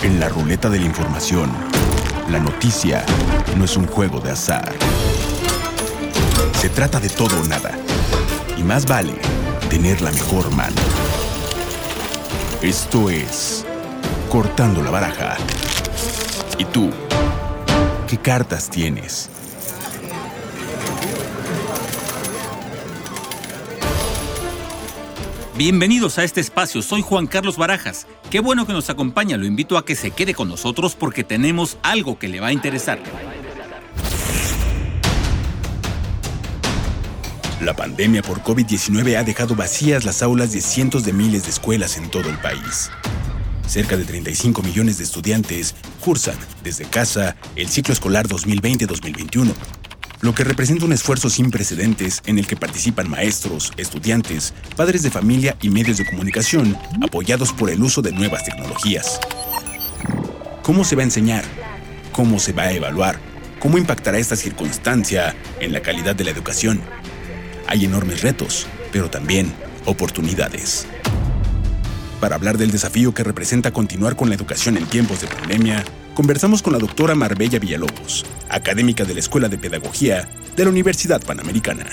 En la ruleta de la información, la noticia no es un juego de azar. Se trata de todo o nada. Y más vale tener la mejor mano. Esto es Cortando la Baraja. ¿Y tú? ¿Qué cartas tienes? Bienvenidos a este espacio, soy Juan Carlos Barajas. Qué bueno que nos acompaña, lo invito a que se quede con nosotros porque tenemos algo que le va a interesar. La pandemia por COVID-19 ha dejado vacías las aulas de cientos de miles de escuelas en todo el país. Cerca de 35 millones de estudiantes cursan desde casa el ciclo escolar 2020-2021 lo que representa un esfuerzo sin precedentes en el que participan maestros, estudiantes, padres de familia y medios de comunicación apoyados por el uso de nuevas tecnologías. ¿Cómo se va a enseñar? ¿Cómo se va a evaluar? ¿Cómo impactará esta circunstancia en la calidad de la educación? Hay enormes retos, pero también oportunidades. Para hablar del desafío que representa continuar con la educación en tiempos de pandemia, conversamos con la doctora Marbella Villalobos, académica de la Escuela de Pedagogía de la Universidad Panamericana.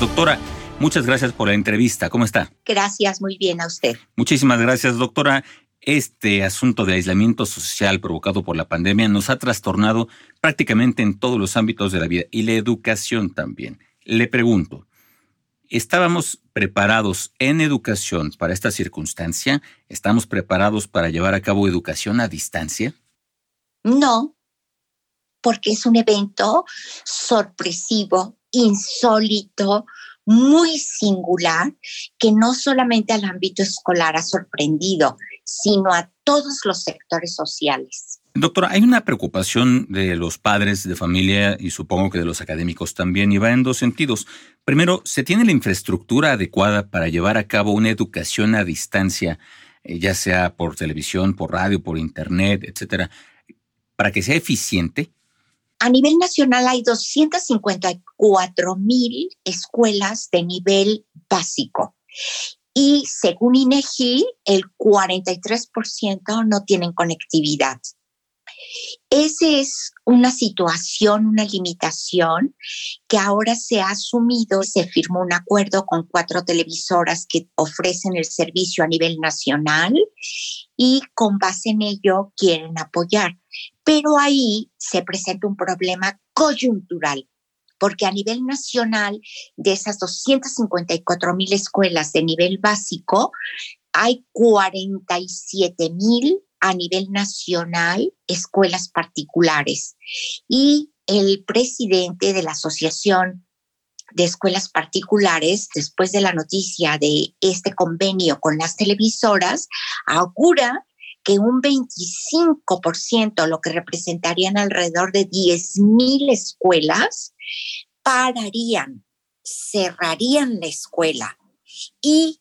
Doctora, muchas gracias por la entrevista. ¿Cómo está? Gracias, muy bien a usted. Muchísimas gracias, doctora. Este asunto de aislamiento social provocado por la pandemia nos ha trastornado prácticamente en todos los ámbitos de la vida y la educación también. Le pregunto, ¿Estábamos preparados en educación para esta circunstancia? ¿Estamos preparados para llevar a cabo educación a distancia? No, porque es un evento sorpresivo, insólito, muy singular, que no solamente al ámbito escolar ha sorprendido, sino a todos los sectores sociales. Doctora, hay una preocupación de los padres de familia y supongo que de los académicos también, y va en dos sentidos. Primero, ¿se tiene la infraestructura adecuada para llevar a cabo una educación a distancia, eh, ya sea por televisión, por radio, por internet, etcétera, para que sea eficiente? A nivel nacional hay 254 mil escuelas de nivel básico. Y según INEGI, el 43% no tienen conectividad. Esa es una situación, una limitación que ahora se ha asumido. Se firmó un acuerdo con cuatro televisoras que ofrecen el servicio a nivel nacional y con base en ello quieren apoyar. Pero ahí se presenta un problema coyuntural porque a nivel nacional, de esas 254 mil escuelas de nivel básico, hay 47 mil a nivel nacional escuelas particulares. Y el presidente de la Asociación de Escuelas Particulares, después de la noticia de este convenio con las televisoras, augura que un 25%, lo que representarían alrededor de 10.000 escuelas, pararían, cerrarían la escuela y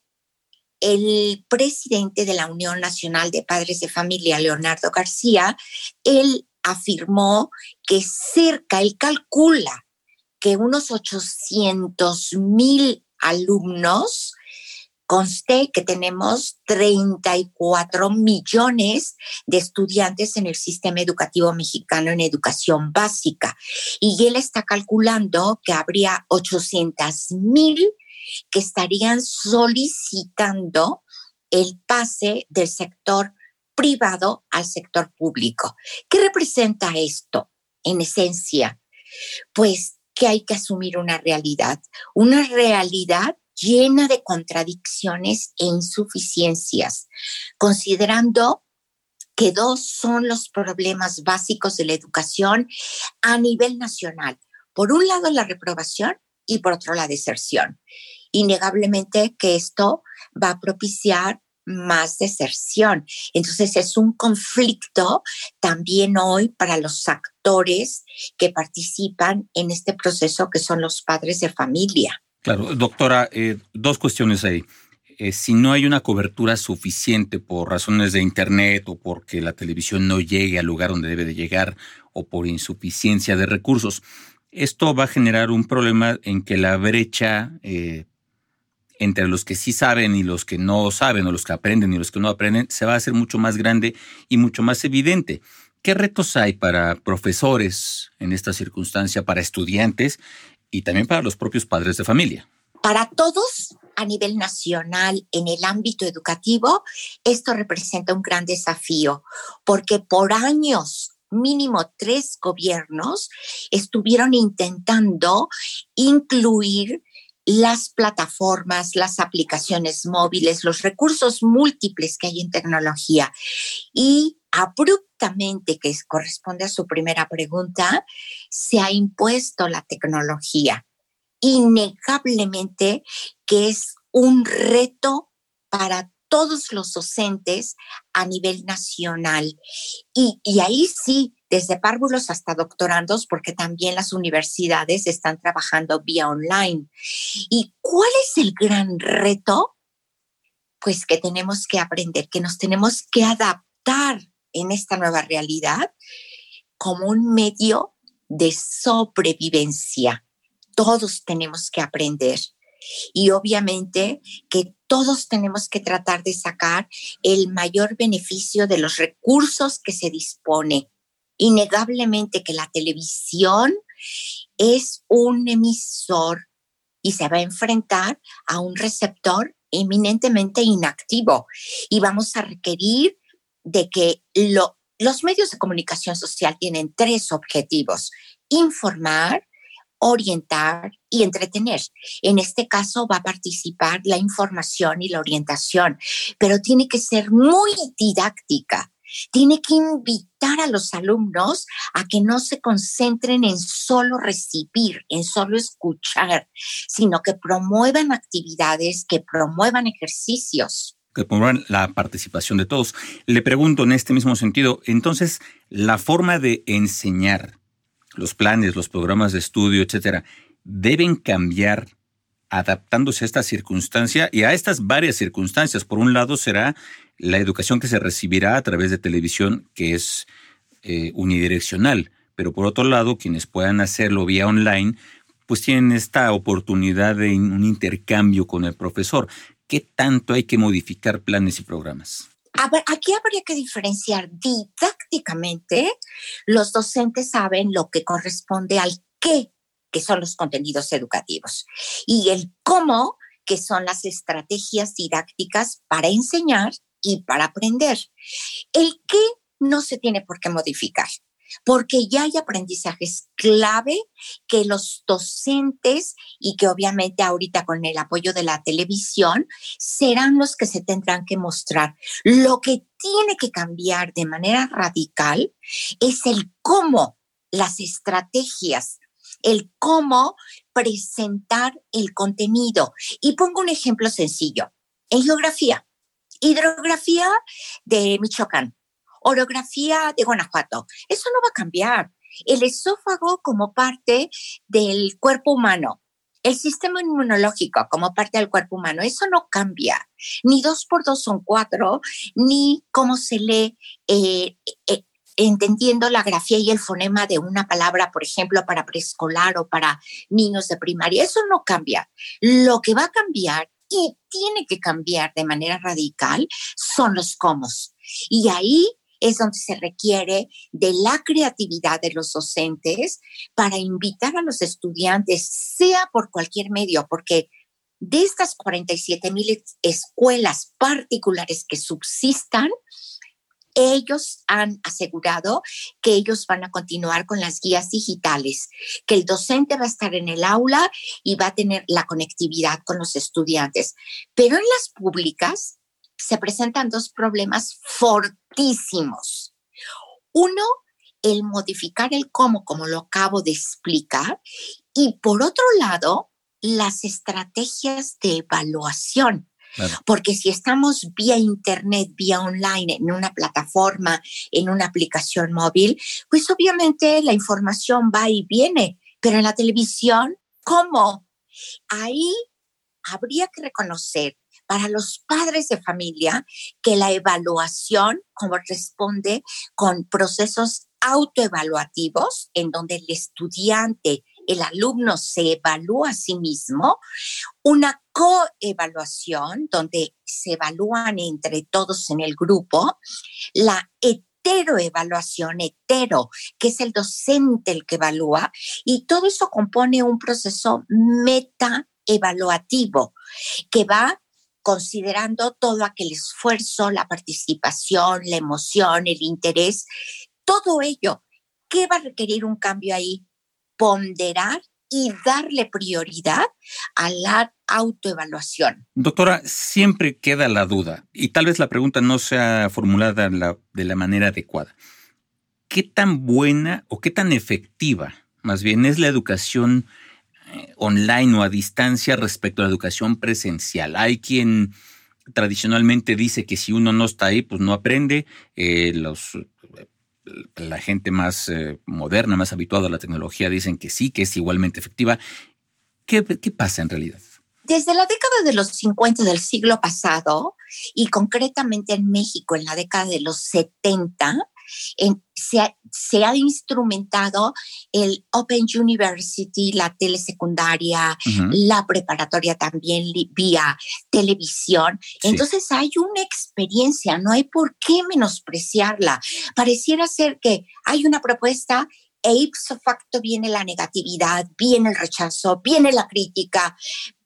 el presidente de la Unión Nacional de Padres de Familia, Leonardo García, él afirmó que cerca, él calcula que unos 800 mil alumnos, conste que tenemos 34 millones de estudiantes en el sistema educativo mexicano en educación básica. Y él está calculando que habría 800 mil que estarían solicitando el pase del sector privado al sector público. ¿Qué representa esto en esencia? Pues que hay que asumir una realidad, una realidad llena de contradicciones e insuficiencias, considerando que dos son los problemas básicos de la educación a nivel nacional. Por un lado, la reprobación y por otro, la deserción innegablemente que esto va a propiciar más deserción. Entonces es un conflicto también hoy para los actores que participan en este proceso, que son los padres de familia. Claro, doctora, eh, dos cuestiones ahí. Eh, si no hay una cobertura suficiente por razones de Internet o porque la televisión no llegue al lugar donde debe de llegar o por insuficiencia de recursos, esto va a generar un problema en que la brecha eh, entre los que sí saben y los que no saben, o los que aprenden y los que no aprenden, se va a hacer mucho más grande y mucho más evidente. ¿Qué retos hay para profesores en esta circunstancia, para estudiantes y también para los propios padres de familia? Para todos a nivel nacional en el ámbito educativo, esto representa un gran desafío, porque por años mínimo tres gobiernos estuvieron intentando incluir las plataformas, las aplicaciones móviles, los recursos múltiples que hay en tecnología. Y abruptamente, que corresponde a su primera pregunta, se ha impuesto la tecnología. Innegablemente que es un reto para todos los docentes a nivel nacional. Y, ahí sí, desde párvulos hasta doctorandos, porque también las universidades están trabajando vía online. ¿Y cuál es el gran reto? Pues que tenemos que aprender, que nos tenemos que adaptar en esta nueva realidad como un medio de sobrevivencia. Todos tenemos que aprender. Y obviamente que todos tenemos que tratar de sacar el mayor beneficio de los recursos que se dispone. Innegablemente que la televisión es un emisor y se va a enfrentar a un receptor eminentemente inactivo y vamos a requerir de que los medios de comunicación social tienen tres objetivos, informar, orientar y entretener. En este caso va a participar la información y la orientación, pero tiene que ser muy didáctica. Tiene que invitar a los alumnos a que no se concentren en solo recibir, en solo escuchar, sino que promuevan actividades, que promuevan ejercicios que promuevan la participación de todos. Le pregunto en este mismo sentido, entonces, la forma de enseñar los planes, los programas de estudio, etcétera, deben cambiar adaptándose a esta circunstancia y a estas varias circunstancias. Por un lado será la educación que se recibirá a través de televisión, que es eh, unidireccional, pero por otro lado, quienes puedan hacerlo vía online, pues tienen esta oportunidad de un intercambio con el profesor. ¿Qué tanto hay que modificar planes y programas? aquí habría que diferenciar didácticamente. Los docentes saben lo que corresponde al qué, que son los contenidos educativos, y el cómo, que son las estrategias didácticas para enseñar y para aprender. El qué no se tiene por qué modificar porque ya hay aprendizajes clave que los docentes y que obviamente ahorita con el apoyo de la televisión serán los que se tendrán que mostrar. Lo que tiene que cambiar de manera radical es el cómo las estrategias, el cómo presentar el contenido. Y pongo un ejemplo sencillo. En geografía, hidrografía de Michoacán orografía de Guanajuato. Eso no va a cambiar. El esófago como parte del cuerpo humano, el sistema inmunológico como parte del cuerpo humano, eso no cambia. Ni dos por dos son cuatro, ni cómo se lee, eh, eh, entendiendo la grafía y el fonema de una palabra, por ejemplo, para preescolar o para niños de primaria. Eso no cambia. Lo que va a cambiar y tiene que cambiar de manera radical son los cómo. Y ahí es donde se requiere de la creatividad de los docentes para invitar a los estudiantes, sea por cualquier medio, porque de estas 47 mil escuelas particulares que subsistan, ellos han asegurado que ellos van a continuar con las guías digitales, que el docente va a estar en el aula y va a tener la conectividad con los estudiantes. Pero en las públicas, se presentan dos problemas fortísimos. Uno, el modificar el cómo, como lo acabo de explicar, y por otro lado, las estrategias de evaluación. Porque si estamos vía internet, vía online, en una plataforma, en una aplicación móvil, pues obviamente la información va y viene, pero en la televisión, ¿cómo? Ahí habría que reconocer para los padres de familia que la evaluación corresponde con procesos autoevaluativos en donde el estudiante el alumno se evalúa a sí mismo, una coevaluación donde se evalúan entre todos en el grupo, la heteroevaluación, hetero, que es el docente el que evalúa, y todo eso compone un proceso metaevaluativo que va considerando todo aquel esfuerzo, la participación, la emoción, el interés, todo ello. ¿Qué va a requerir un cambio ahí? Ponderar y darle prioridad a la autoevaluación. Doctora, siempre queda la duda, y tal vez la pregunta no sea formulada de la manera adecuada. ¿Qué tan buena o qué tan efectiva, más bien, es la educación eh, online o a distancia respecto a la educación presencial? Hay quien tradicionalmente dice que si uno no está ahí, pues no aprende. Eh, los la gente más eh, moderna, más habituada a la tecnología, dicen que sí, que es igualmente efectiva. ¿Qué, ¿Qué, pasa en realidad? Desde la década de los 50 del siglo pasado, y concretamente en México en la década de los 70, se, ha, instrumentado el Open University, la telesecundaria, la preparatoria también vía televisión. Entonces hay una experiencia, no hay por qué menospreciarla. Pareciera ser que hay una propuesta e ipso facto viene la negatividad, viene el rechazo, viene la crítica,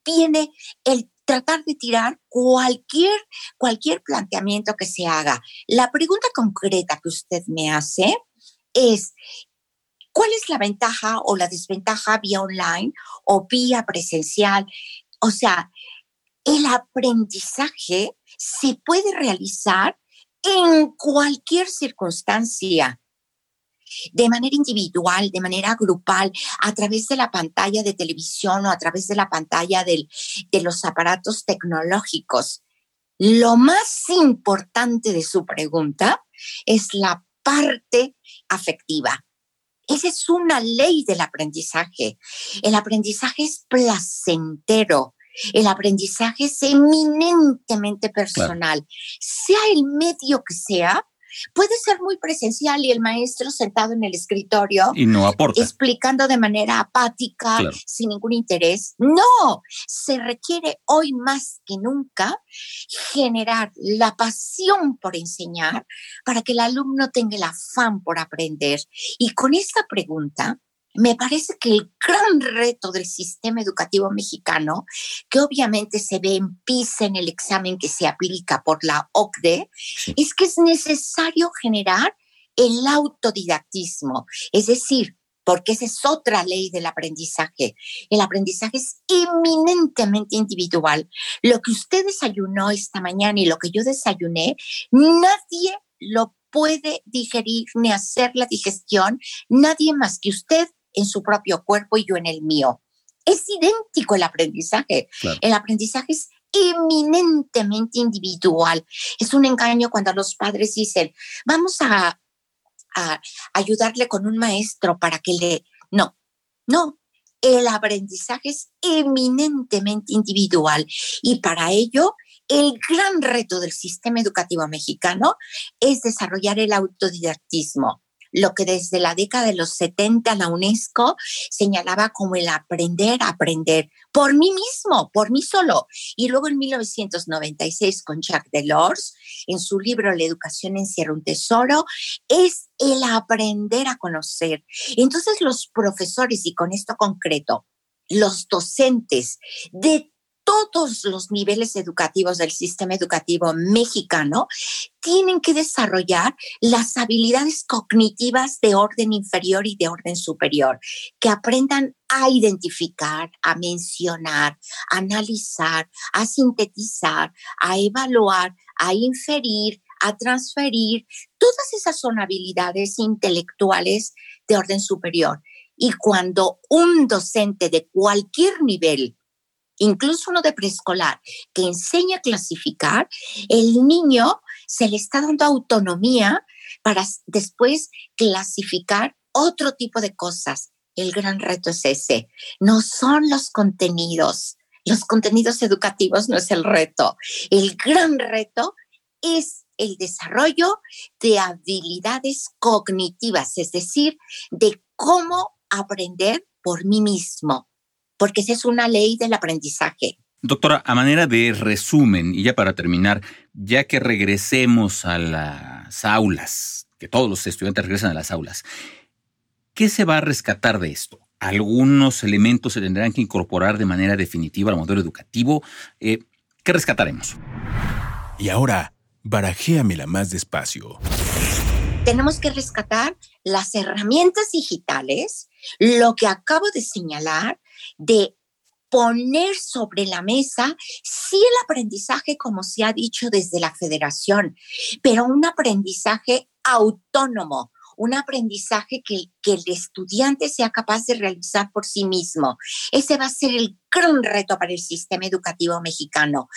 viene el tratar de tirar cualquier, cualquier planteamiento que se haga. La pregunta concreta que usted me hace es, ¿cuál es la ventaja o la desventaja vía online o vía presencial? O sea, el aprendizaje se puede realizar en cualquier circunstancia de manera individual, de manera grupal, a través de la pantalla de televisión o a través de la pantalla de los aparatos tecnológicos. Lo más importante de su pregunta es la parte afectiva. Esa es una ley del aprendizaje. El aprendizaje es placentero. El aprendizaje es eminentemente personal. Sea el medio que sea, Puede ser muy presencial y el maestro sentado en el escritorio y no aporta. explicando de manera apática, sin ningún interés. No, se requiere hoy más que nunca generar la pasión por enseñar para que el alumno tenga el afán por aprender. Y con esta pregunta, me parece que el gran reto del sistema educativo mexicano, que obviamente se ve en PISA en el examen que se aplica por la OCDE, es que es necesario generar el autodidactismo, es decir, porque esa es otra ley del aprendizaje. El aprendizaje es eminentemente individual. Lo que usted desayunó esta mañana y lo que yo desayuné, nadie lo puede digerir ni hacer la digestión, nadie más que usted en su propio cuerpo y yo en el mío. Es idéntico el aprendizaje. El aprendizaje es eminentemente individual. Es un engaño cuando los padres dicen, vamos a, a ayudarle con un maestro para que le... No, no, el aprendizaje es eminentemente individual y para ello el gran reto del sistema educativo mexicano es desarrollar el autodidactismo lo que desde la década de los 70 la UNESCO señalaba como el aprender a aprender por mí mismo, por mí solo. Y luego en 1996 con Jacques Delors, en su libro La educación encierra un tesoro, es el aprender a conocer. Entonces los profesores, y con esto concreto, los docentes de todos los niveles educativos del sistema educativo mexicano tienen que desarrollar las habilidades cognitivas de orden inferior y de orden superior, que aprendan a identificar, a mencionar, a analizar, a sintetizar, a evaluar, a inferir, a transferir. Todas esas son habilidades intelectuales de orden superior. Y cuando un docente de cualquier nivel incluso uno de preescolar, que enseña a clasificar, el niño se le está dando autonomía para después clasificar otro tipo de cosas. El gran reto es ese. No son los contenidos. Los contenidos educativos no es el reto. El gran reto es el desarrollo de habilidades cognitivas, es decir, de cómo aprender por mí mismo, porque esa es una ley del aprendizaje. Doctora, a manera de resumen, y ya para terminar, ya que regresemos a las aulas, que todos los estudiantes regresan a las aulas, ¿qué se va a rescatar de esto? ¿Algunos elementos se tendrán que incorporar de manera definitiva al modelo educativo? Eh, ¿Qué rescataremos? Y ahora, barajéamela más despacio. Tenemos que rescatar las herramientas digitales, lo que acabo de señalar, de poner sobre la mesa, sí el aprendizaje, como se ha dicho desde la federación, pero un aprendizaje autónomo, un aprendizaje que, que, el estudiante sea capaz de realizar por sí mismo. Ese va a ser el gran reto para el sistema educativo mexicano.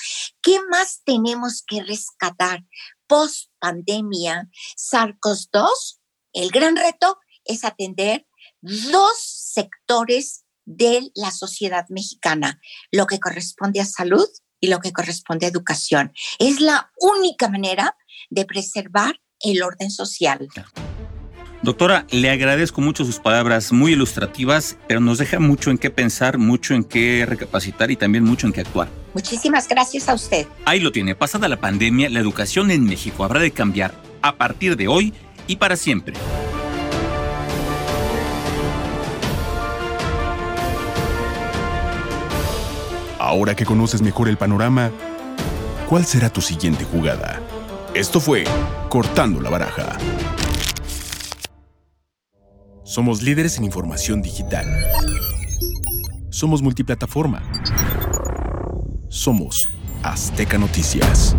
¿Qué más tenemos que rescatar post pandemia? Sarcos 2, el gran reto es atender dos sectores de la sociedad mexicana, lo que corresponde a salud y lo que corresponde a educación. Es la única manera de preservar el orden social. Doctora, le agradezco mucho sus palabras muy ilustrativas, pero nos deja mucho en qué pensar, mucho en qué recapacitar y también mucho en qué actuar. Muchísimas gracias a usted. Ahí lo tiene. Pasada la pandemia, la educación en México habrá de cambiar a partir de hoy y para siempre. Ahora que conoces mejor el panorama, ¿cuál será tu siguiente jugada? Esto fue Cortando la Baraja. Somos líderes en información digital. Somos multiplataforma. Somos Azteca Noticias.